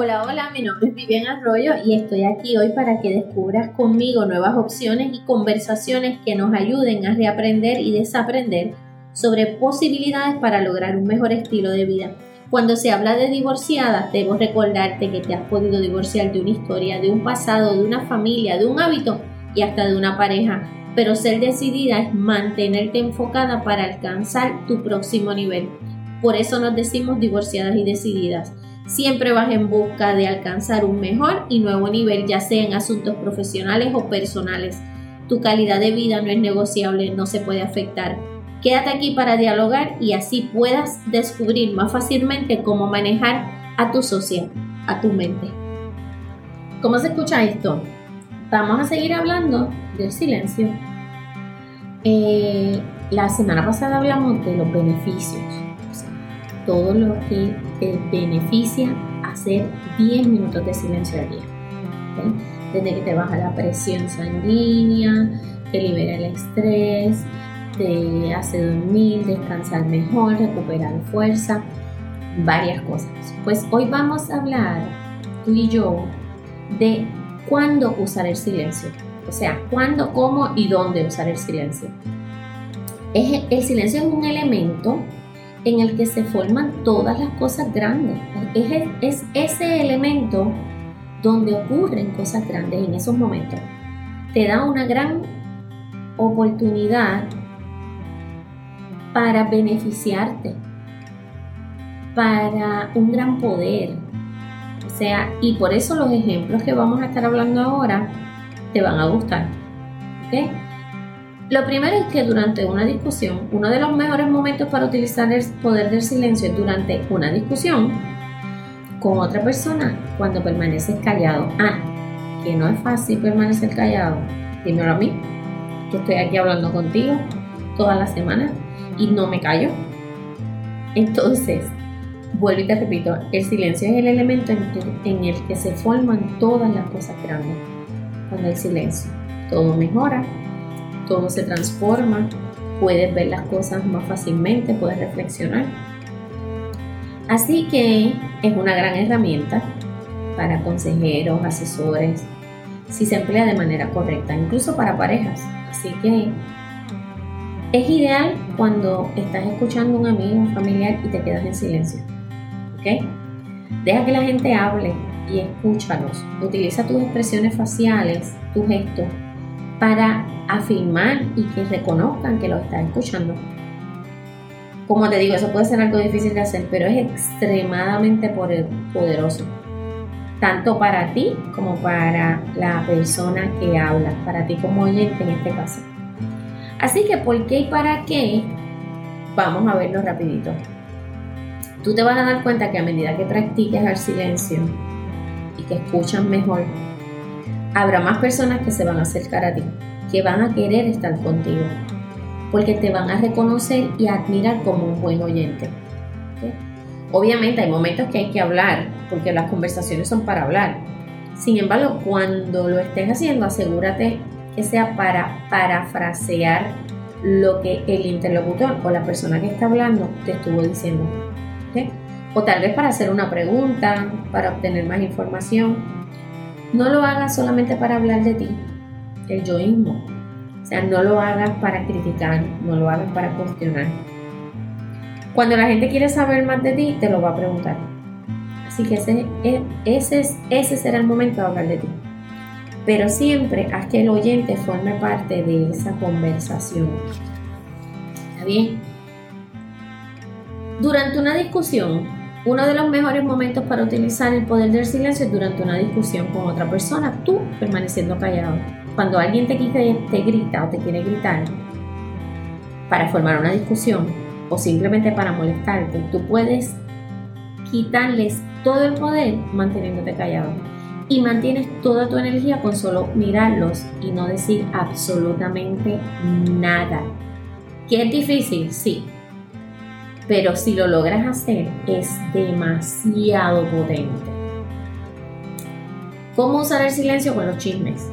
Hola, hola, mi nombre es Vivian Arroyo y estoy aquí hoy para que descubras conmigo nuevas opciones y conversaciones que nos ayuden a reaprender y desaprender sobre posibilidades para lograr un mejor estilo de vida. Cuando se habla de divorciada, debo recordarte que te has podido divorciar de una historia, de un pasado, de una familia, de un hábito y hasta de una pareja. Pero ser decidida es mantenerte enfocada para alcanzar tu próximo nivel. Por eso nos decimos divorciadas y decididas. Siempre vas en busca de alcanzar un mejor y nuevo nivel, ya sea en asuntos profesionales o personales. Tu calidad de vida no es negociable, no se puede afectar. Quédate aquí para dialogar y así puedas descubrir más fácilmente cómo manejar a tu socia, a tu mente. ¿Cómo se escucha esto? Vamos a seguir hablando del silencio. Eh, la semana pasada hablamos de los beneficios todo lo que te beneficia hacer 10 minutos de silencio al día. Desde que te baja la presión sanguínea, te libera el estrés, te hace dormir, descansar mejor, recuperar fuerza, varias cosas. Pues hoy vamos a hablar, tú y yo, de cuándo usar el silencio. O sea, cuándo, cómo y dónde usar el silencio. el silencio es un elemento en el que se forman todas las cosas grandes. Es, ese elemento donde ocurren cosas grandes en esos momentos. Te da una gran oportunidad para beneficiarte, para un gran poder. O sea, y por eso los ejemplos que vamos a estar hablando ahora te van a gustar. ¿okay? Lo primero es que durante una discusión, uno de los mejores momentos para utilizar el poder del silencio es durante una discusión con otra persona cuando permaneces callado. Ah, que no es fácil permanecer callado. Dímelo a mí, que estoy aquí hablando contigo toda la semana y no me callo. Entonces, vuelvo y te repito, el silencio es el elemento en el que se forman todas las cosas grandes. Con el silencio, todo mejora, todo se transforma, puedes ver las cosas más fácilmente, puedes reflexionar. Así que es una gran herramienta para consejeros, asesores, si se emplea de manera correcta, incluso para parejas. Así que es ideal cuando estás escuchando a un amigo, un familiar y te quedas en silencio. ¿Ok? Deja que la gente hable y escúchalos. Utiliza tus expresiones faciales, tus gestos, para afirmar y que reconozcan que lo estás escuchando. Como te digo, eso puede ser algo difícil de hacer, pero es extremadamente poderoso. Tanto para ti como para la persona que habla, para ti como oyente en este caso. Así que, ¿por qué y para qué? Vamos a verlo rapidito. Tú te vas a dar cuenta que a medida que practiques el silencio y que escuchan mejor, habrá más personas que se van a acercar a ti, que van a querer estar contigo, porque te van a reconocer y admirar como un buen oyente. Obviamente hay momentos que hay que hablar, porque las conversaciones son para hablar. Sin embargo, cuando lo estés haciendo, asegúrate que sea para parafrasear lo que el interlocutor o la persona que está hablando te estuvo diciendo. O tal vez para hacer una pregunta, para obtener más información no lo hagas solamente para hablar de ti, el yoísmo. O sea, no lo hagas para criticar, no lo hagas para cuestionar. Cuando la gente quiere saber más de ti, te lo va a preguntar. Así que ese, e, ese, ese será el momento de hablar de ti. Pero siempre haz que el oyente forme parte de esa conversación. ¿Está bien? Durante una discusión, uno de los mejores momentos para utilizar el poder del silencio es durante una discusión con otra persona, tú permaneciendo callado. Cuando alguien te, te grita o te quiere gritar para formar una discusión o simplemente para molestarte, tú puedes quitarles todo el poder manteniéndote callado. Y mantienes toda tu energía con solo mirarlos y no decir absolutamente nada. ¿Qué es difícil? Sí, pero si lo logras hacer es demasiado potente. ¿Cómo usar el silencio con los chismes?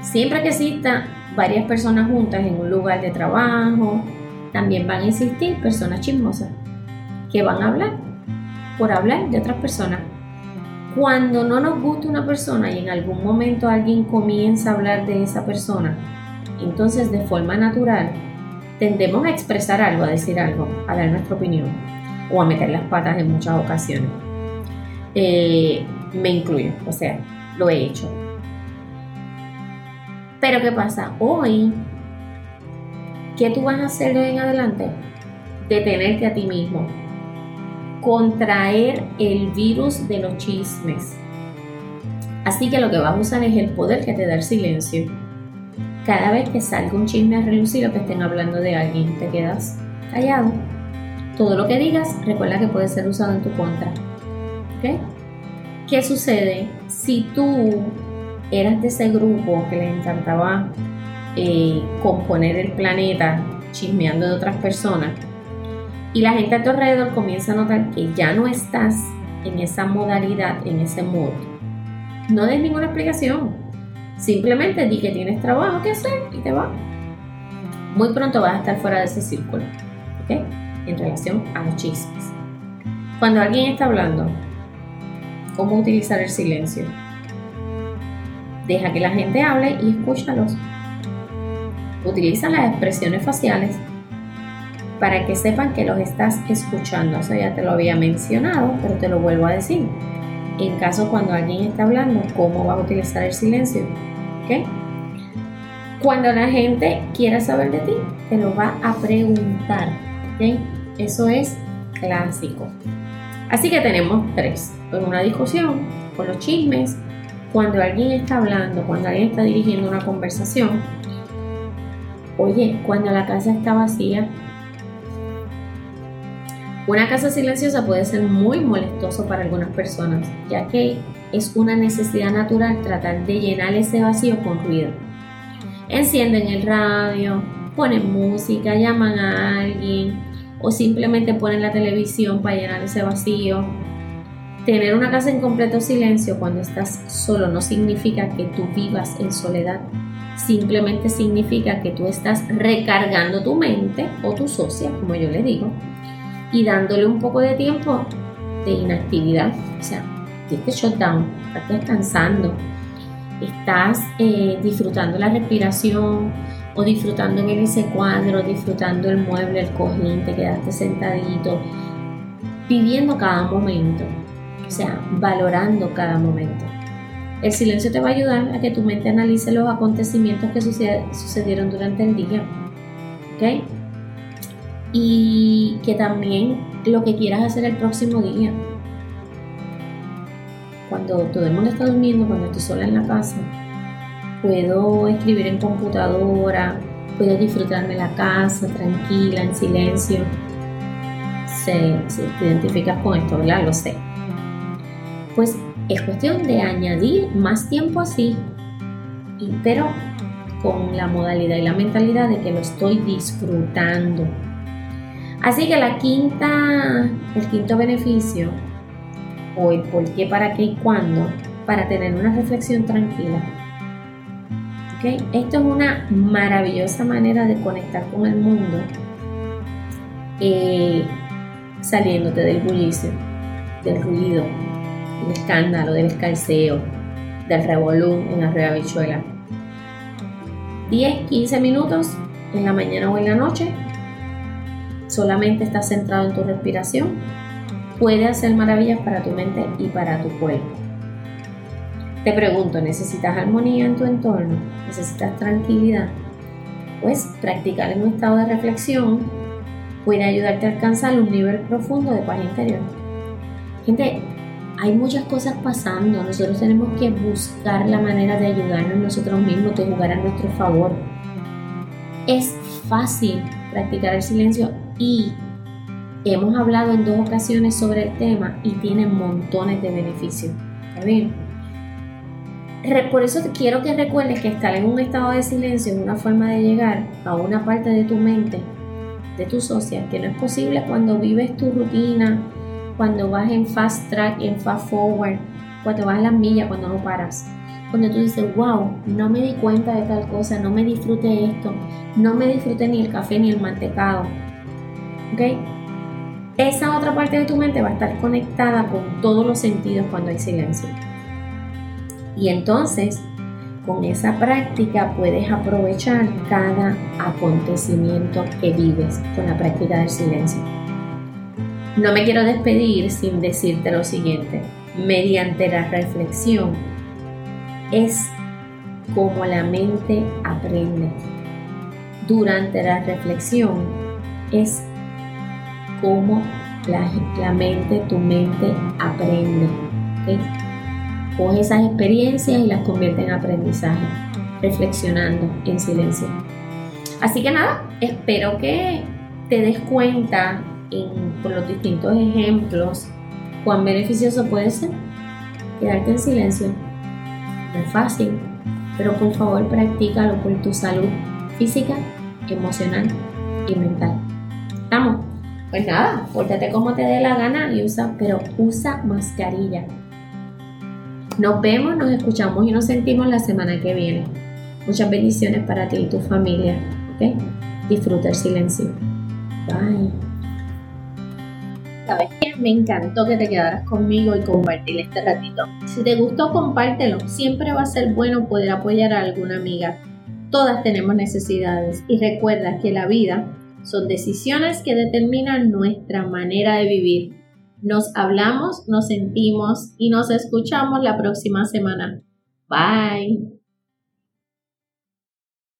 Siempre que existan varias personas juntas en un lugar de trabajo, también van a existir personas chismosas que van a hablar por hablar de otras personas. Cuando no nos gusta una persona y en algún momento alguien comienza a hablar de esa persona, entonces de forma natural tendemos a expresar algo, a decir algo, a dar nuestra opinión o a meter las patas en muchas ocasiones. Eh, me incluyo, o sea, lo he hecho. Pero ¿qué pasa? Hoy, ¿qué tú vas a hacer de en adelante? Detenerte a ti mismo, contraer el virus de los chismes. Así que lo que vas a usar es el poder que te da el silencio. Cada vez que salga un chisme a relucir o que estén hablando de alguien, te quedas callado. Todo lo que digas, recuerda que puede ser usado en tu contra. ¿Ok? ¿Qué sucede si tú eras de ese grupo que le encantaba eh, componer el planeta chismeando de otras personas? Y la gente a tu alrededor comienza a notar que ya no estás en esa modalidad, en ese modo. No des ninguna explicación. Simplemente di que tienes trabajo que hacer y te va. Muy pronto vas a estar fuera de ese círculo. ¿Ok? En relación a los chismes. Cuando alguien está hablando, ¿cómo utilizar el silencio? Deja que la gente hable y escúchalos. Utiliza las expresiones faciales para que sepan que los estás escuchando. Eso ya te lo había mencionado, pero te lo vuelvo a decir. En caso cuando alguien está hablando, ¿cómo vas a utilizar el silencio? ¿Ok? Cuando la gente quiera saber de ti, te lo va a preguntar. ¿Ok? Eso es clásico. Así que tenemos tres. En una discusión, con los chismes, cuando alguien está hablando, cuando alguien está dirigiendo una conversación. Oye, cuando la casa está vacía, una casa silenciosa puede ser muy molestoso para algunas personas, ya que es una necesidad natural tratar de llenar ese vacío con ruido. Encienden el radio, ponen música, llaman a alguien o simplemente ponen la televisión para llenar ese vacío. Tener una casa en completo silencio cuando estás solo no significa que tú vivas en soledad. Simplemente significa que tú estás recargando tu mente o tu socia, como yo le digo, y dándole un poco de tiempo de inactividad. O sea, este shutdown, estás descansando, estás eh, disfrutando la respiración o disfrutando en ese cuadro, disfrutando el mueble, el cojín, te quedaste sentadito, viviendo cada momento, o sea, valorando cada momento. El silencio te va a ayudar a que tu mente analice los acontecimientos que sucedieron durante el día. ¿Ok? Y que también lo que quieras hacer el próximo día. Cuando todo el mundo está durmiendo, cuando estoy sola en la casa, puedo escribir en computadora, puedo disfrutarme la casa tranquila, en silencio. Si te identificas con esto, ¿verdad? Lo sé. Pues es cuestión de añadir más tiempo así, pero con la modalidad y la mentalidad de que lo estoy disfrutando Así que la quinta, el quinto beneficio, o el por qué, para qué y cuándo, para tener una reflexión tranquila. ¿Okay? Esto es una maravillosa manera de conectar con el mundo, eh, saliéndote del bullicio, del ruido, del escándalo, del escalceo, del revolú en la rueda bichuela. 10, 15 minutos en la mañana o en la noche solamente estás centrado en tu respiración, puede hacer maravillas para tu mente y para tu cuerpo. Te pregunto, ¿necesitas armonía en tu entorno? ¿Necesitas tranquilidad? Pues practicar en un estado de reflexión puede ayudarte a alcanzar un nivel profundo de paz interior. Gente, hay muchas cosas pasando. Nosotros tenemos que buscar la manera de ayudarnos nosotros mismos, de jugar a nuestro favor. Es fácil practicar el silencio y hemos hablado en dos ocasiones sobre el tema y tiene montones de beneficios. ¿Está bien? Por eso quiero que recuerdes que estar en un estado de silencio es una forma de llegar a una parte de tu mente, de tu social, que no es posible cuando vives tu rutina, cuando vas en fast track, en fast forward, cuando vas a las millas, cuando no paras. Cuando tú dices, wow, no me di cuenta de tal cosa, no me disfruté esto, no me disfruté ni el café ni el mantecado, ¿ok? esa otra parte de tu mente va a estar conectada con todos los sentidos cuando hay silencio. Y entonces, con esa práctica puedes aprovechar cada acontecimiento que vives con la práctica del silencio. No me quiero despedir sin decirte lo siguiente. Mediante la reflexión es como la mente aprende. Durante la reflexión es como la, mente, tu mente aprende. Coge esas experiencias y las convierte en aprendizaje, reflexionando en silencio. Así que nada, espero que te des cuenta con los distintos ejemplos cuán beneficioso puede ser quedarte en silencio. No es fácil, pero por favor practícalo por tu salud física, emocional y mental. ¿Estamos? Pues nada, pórtate como te dé la gana y usa, pero usa mascarilla. Nos vemos, nos escuchamos y nos sentimos la semana que viene. Muchas bendiciones para ti y tu familia. ¿ok? Disfruta el silencio. Bye. ¿Sabes qué? Me encantó que te quedaras conmigo y compartir este ratito. Si te gustó, compártelo. Siempre va a ser bueno poder apoyar a alguna amiga. Todas tenemos necesidades y recuerda que la vida son decisiones que determinan nuestra manera de vivir. Nos hablamos, nos sentimos y nos escuchamos la próxima semana. Bye.